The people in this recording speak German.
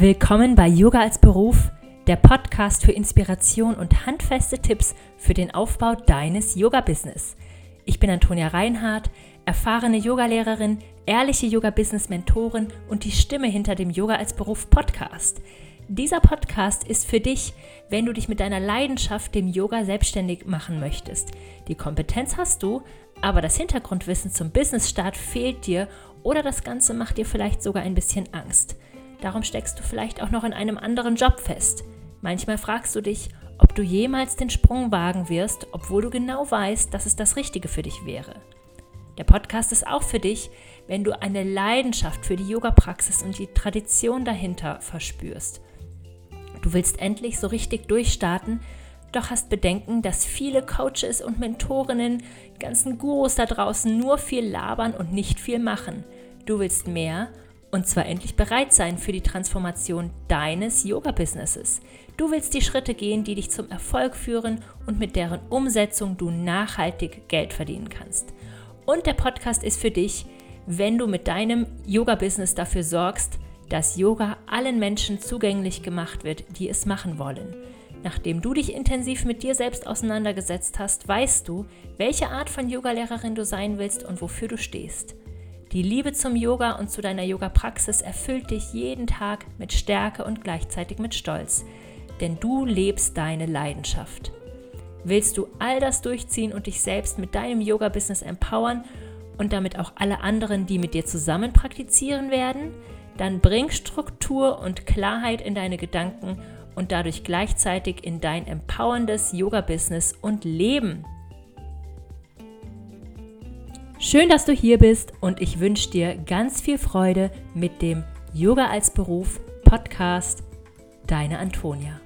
Willkommen bei Yoga als Beruf, der Podcast für Inspiration und handfeste Tipps für den Aufbau deines Yoga-Business. Ich bin Antonia Reinhardt, erfahrene Yogalehrerin, ehrliche Yoga-Business-Mentorin und die Stimme hinter dem Yoga als Beruf Podcast. Dieser Podcast ist für dich, wenn du dich mit deiner Leidenschaft dem Yoga selbstständig machen möchtest. Die Kompetenz hast du, aber das Hintergrundwissen zum Businessstart fehlt dir oder das Ganze macht dir vielleicht sogar ein bisschen Angst. Darum steckst du vielleicht auch noch in einem anderen Job fest. Manchmal fragst du dich, ob du jemals den Sprung wagen wirst, obwohl du genau weißt, dass es das Richtige für dich wäre. Der Podcast ist auch für dich, wenn du eine Leidenschaft für die Yoga-Praxis und die Tradition dahinter verspürst. Du willst endlich so richtig durchstarten, doch hast Bedenken, dass viele Coaches und Mentorinnen, ganzen Gurus da draußen nur viel labern und nicht viel machen. Du willst mehr und zwar endlich bereit sein für die Transformation deines Yoga-Businesses. Du willst die Schritte gehen, die dich zum Erfolg führen und mit deren Umsetzung du nachhaltig Geld verdienen kannst. Und der Podcast ist für dich, wenn du mit deinem Yoga-Business dafür sorgst, dass Yoga allen Menschen zugänglich gemacht wird, die es machen wollen. Nachdem du dich intensiv mit dir selbst auseinandergesetzt hast, weißt du, welche Art von Yogalehrerin du sein willst und wofür du stehst. Die Liebe zum Yoga und zu deiner Yoga-Praxis erfüllt dich jeden Tag mit Stärke und gleichzeitig mit Stolz, denn du lebst deine Leidenschaft. Willst du all das durchziehen und dich selbst mit deinem Yoga-Business empowern und damit auch alle anderen, die mit dir zusammen praktizieren werden? Dann bring Struktur und Klarheit in deine Gedanken und dadurch gleichzeitig in dein empowerndes Yoga-Business und Leben. Schön, dass du hier bist und ich wünsche dir ganz viel Freude mit dem Yoga als Beruf Podcast. Deine Antonia.